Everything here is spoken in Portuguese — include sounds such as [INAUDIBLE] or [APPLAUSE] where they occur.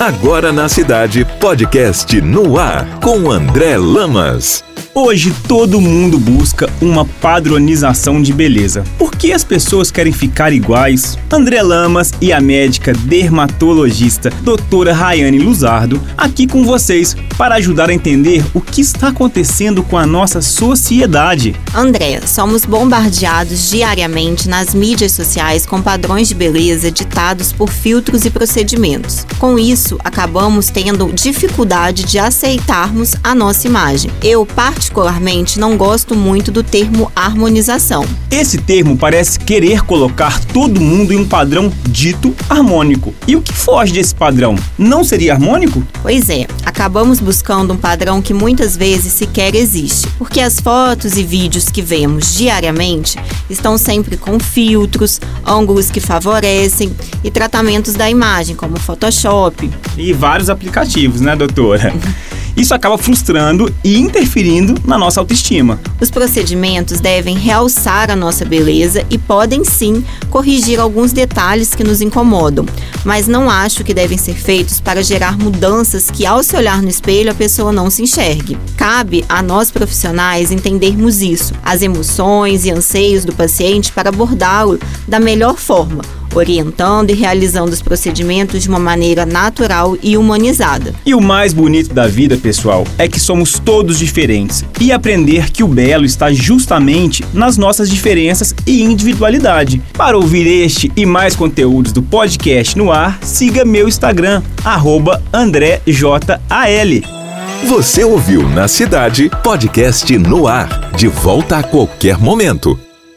Agora na cidade, podcast no ar com André Lamas. Hoje todo mundo busca uma padronização de beleza. Por que as pessoas querem ficar iguais? André Lamas e a médica dermatologista doutora Rayane Luzardo aqui com vocês para ajudar a entender o que está acontecendo com a nossa sociedade. André, somos bombardeados diariamente nas mídias sociais com padrões de beleza ditados por filtros e procedimentos. Com isso, acabamos tendo dificuldade de aceitarmos a nossa imagem. Eu, particularmente, não gosto muito do termo harmonização. Esse termo parece querer colocar todo mundo em um padrão dito harmônico. E o que foge desse padrão? Não seria harmônico? Pois é, acabamos buscando um padrão que muitas vezes sequer existe, porque as fotos e vídeos que vemos diariamente estão sempre com filtros, ângulos que favorecem e tratamentos da imagem, como Photoshop. E vários aplicativos, né, doutora? [LAUGHS] Isso acaba frustrando e interferindo na nossa autoestima. Os procedimentos devem realçar a nossa beleza e podem sim corrigir alguns detalhes que nos incomodam, mas não acho que devem ser feitos para gerar mudanças que, ao se olhar no espelho, a pessoa não se enxergue. Cabe a nós profissionais entendermos isso, as emoções e anseios do paciente para abordá-lo da melhor forma orientando e realizando os procedimentos de uma maneira natural e humanizada. E o mais bonito da vida, pessoal, é que somos todos diferentes e aprender que o belo está justamente nas nossas diferenças e individualidade. Para ouvir este e mais conteúdos do podcast no ar, siga meu Instagram, AndréJAL. Você ouviu na cidade podcast no ar, de volta a qualquer momento.